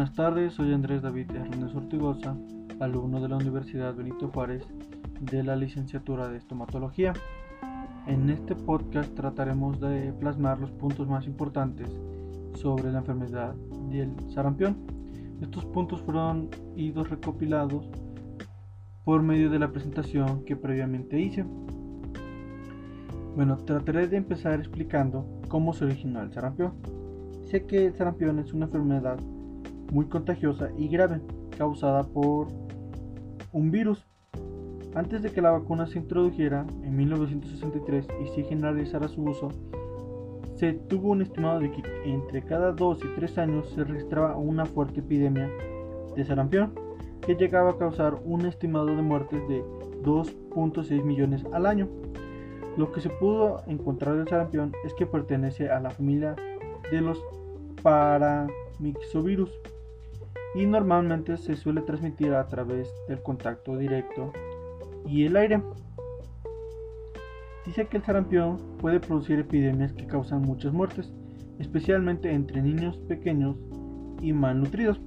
buenas tardes, soy Andrés David Hernández Ortigosa, alumno de la Universidad Benito Juárez de la licenciatura de estomatología. En este podcast trataremos de plasmar los puntos más importantes sobre la enfermedad del sarampión. Estos puntos fueron idos recopilados por medio de la presentación que previamente hice. Bueno, trataré de empezar explicando cómo se originó el sarampión. Sé que el sarampión es una enfermedad muy contagiosa y grave causada por un virus. Antes de que la vacuna se introdujera en 1963 y se generalizara su uso, se tuvo un estimado de que entre cada 2 y 3 años se registraba una fuerte epidemia de sarampión que llegaba a causar un estimado de muertes de 2.6 millones al año. Lo que se pudo encontrar del sarampión es que pertenece a la familia de los paramyxovirus y normalmente se suele transmitir a través del contacto directo y el aire. Dice que el sarampión puede producir epidemias que causan muchas muertes, especialmente entre niños pequeños y malnutridos.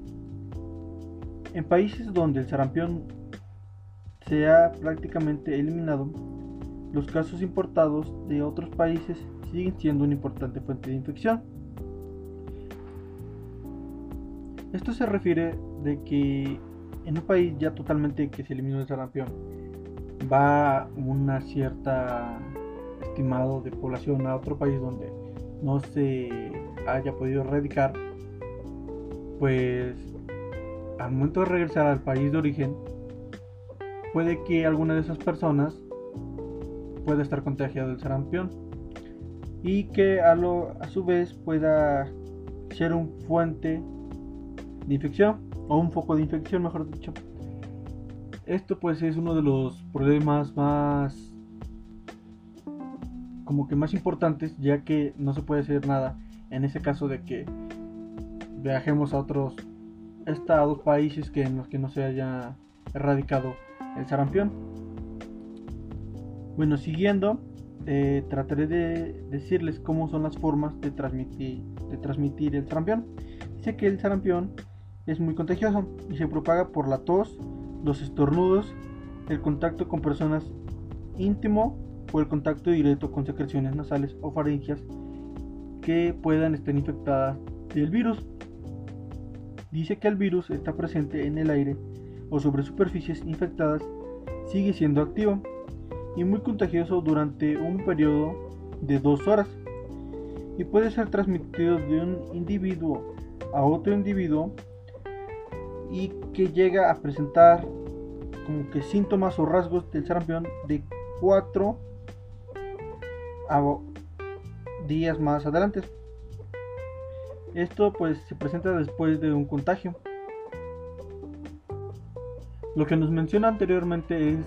En países donde el sarampión se ha prácticamente eliminado, los casos importados de otros países siguen siendo una importante fuente de infección. Esto se refiere de que en un país ya totalmente que se eliminó el sarampión, va una cierta estimado de población a otro país donde no se haya podido erradicar, pues al momento de regresar al país de origen, puede que alguna de esas personas pueda estar contagiado del sarampión y que a, lo, a su vez pueda ser un fuente de infección o un foco de infección, mejor dicho. Esto pues es uno de los problemas más como que más importantes ya que no se puede hacer nada en ese caso de que viajemos a otros estados, países que en los que no se haya erradicado el sarampión. Bueno, siguiendo, eh, trataré de decirles cómo son las formas de transmitir, de transmitir el sarampión. Dice que el sarampión es muy contagioso y se propaga por la tos, los estornudos, el contacto con personas íntimo o el contacto directo con secreciones nasales o faringias que puedan estar infectadas del virus. Dice que el virus está presente en el aire o sobre superficies infectadas, sigue siendo activo y muy contagioso durante un periodo de dos horas y puede ser transmitido de un individuo a otro individuo y que llega a presentar como que síntomas o rasgos del sarampión de 4 a días más adelante. Esto pues se presenta después de un contagio. Lo que nos menciona anteriormente es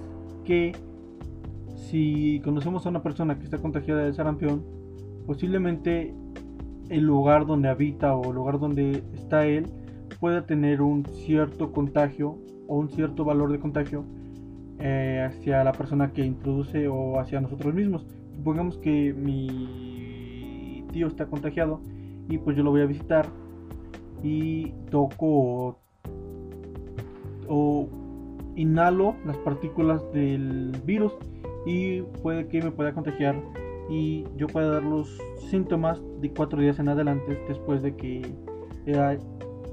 que si conocemos a una persona que está contagiada de sarampión, posiblemente el lugar donde habita o el lugar donde está él pueda tener un cierto contagio o un cierto valor de contagio eh, hacia la persona que introduce o hacia nosotros mismos. Supongamos que mi tío está contagiado y pues yo lo voy a visitar y toco o, inhalo las partículas del virus y puede que me pueda contagiar y yo pueda dar los síntomas de cuatro días en adelante después de que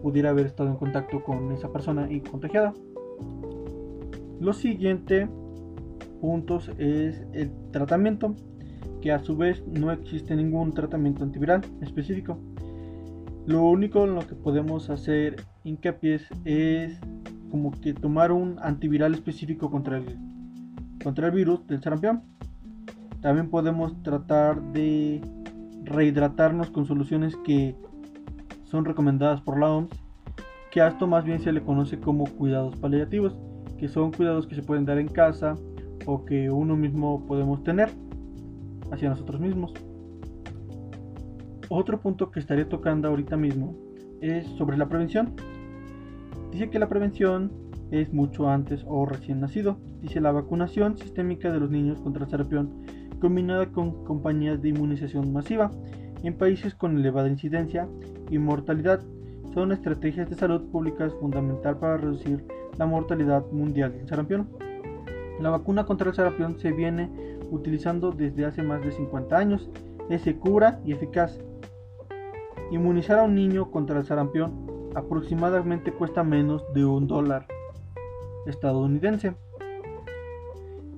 pudiera haber estado en contacto con esa persona y contagiada. Lo siguiente puntos es el tratamiento, que a su vez no existe ningún tratamiento antiviral específico. Lo único en lo que podemos hacer hincapié es como que tomar un antiviral específico contra el, contra el virus del sarampión. También podemos tratar de rehidratarnos con soluciones que son recomendadas por la OMS, que a esto más bien se le conoce como cuidados paliativos, que son cuidados que se pueden dar en casa o que uno mismo podemos tener hacia nosotros mismos. Otro punto que estaré tocando ahorita mismo es sobre la prevención. Dice que la prevención es mucho antes o recién nacido. Dice la vacunación sistémica de los niños contra el sarampión combinada con compañías de inmunización masiva en países con elevada incidencia y mortalidad son estrategias de salud pública fundamental para reducir la mortalidad mundial del sarampión. La vacuna contra el sarampión se viene utilizando desde hace más de 50 años. Es segura y eficaz. Inmunizar a un niño contra el sarampión aproximadamente cuesta menos de un dólar estadounidense.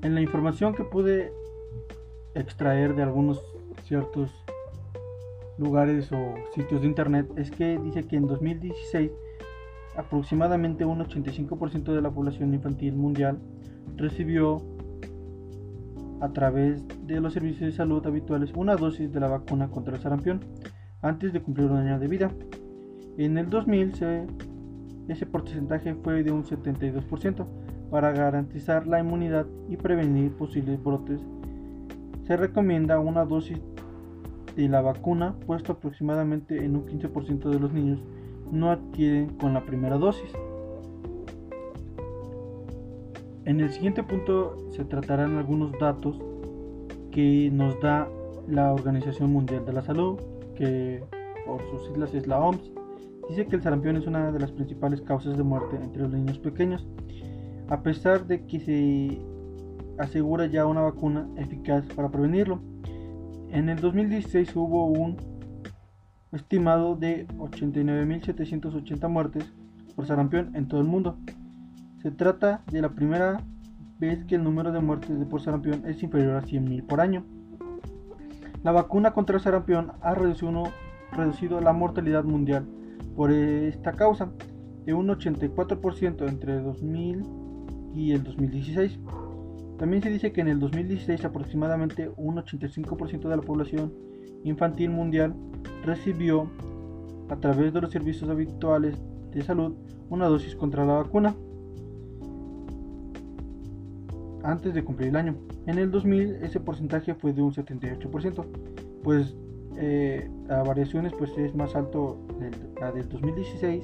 En la información que pude extraer de algunos ciertos lugares o sitios de internet es que dice que en 2016 aproximadamente un 85% de la población infantil mundial recibió a través de los servicios de salud habituales una dosis de la vacuna contra el sarampión antes de cumplir un año de vida. En el 2000 ese porcentaje fue de un 72%. Para garantizar la inmunidad y prevenir posibles brotes, se recomienda una dosis de la vacuna, puesto aproximadamente en un 15% de los niños no adquieren con la primera dosis. En el siguiente punto se tratarán algunos datos que nos da la Organización Mundial de la Salud, que por sus siglas es la OMS, dice que el sarampión es una de las principales causas de muerte entre los niños pequeños, a pesar de que se asegura ya una vacuna eficaz para prevenirlo. En el 2016 hubo un estimado de 89.780 muertes por sarampión en todo el mundo. Se trata de la primera vez que el número de muertes por sarampión es inferior a 100.000 por año. La vacuna contra el sarampión ha reducido, la mortalidad mundial por esta causa de un 84% entre 2000 y el 2016. También se dice que en el 2016 aproximadamente un 85% de la población infantil mundial recibió a través de los servicios habituales de salud una dosis contra la vacuna antes de cumplir el año. En el 2000 ese porcentaje fue de un 78%, pues eh, a variaciones pues es más alto la del 2016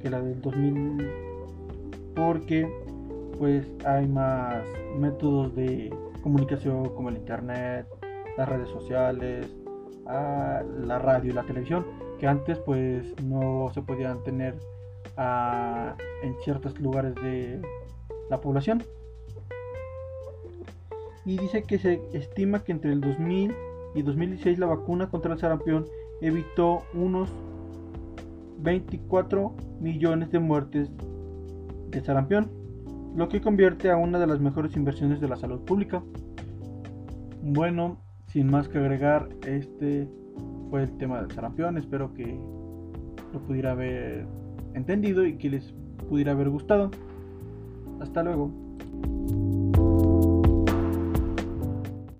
que la del 2000 porque pues hay más métodos de comunicación como el internet, las redes sociales, ah, la radio y la televisión que antes pues no se podían tener ah, en ciertos lugares de la población. Y dice que se estima que entre el 2000 y 2016 la vacuna contra el sarampión evitó unos 24 millones de muertes de sarampión, lo que convierte a una de las mejores inversiones de la salud pública. Bueno, sin más que agregar, este fue el tema del sarampión. Espero que lo pudiera haber entendido y que les pudiera haber gustado. Hasta luego.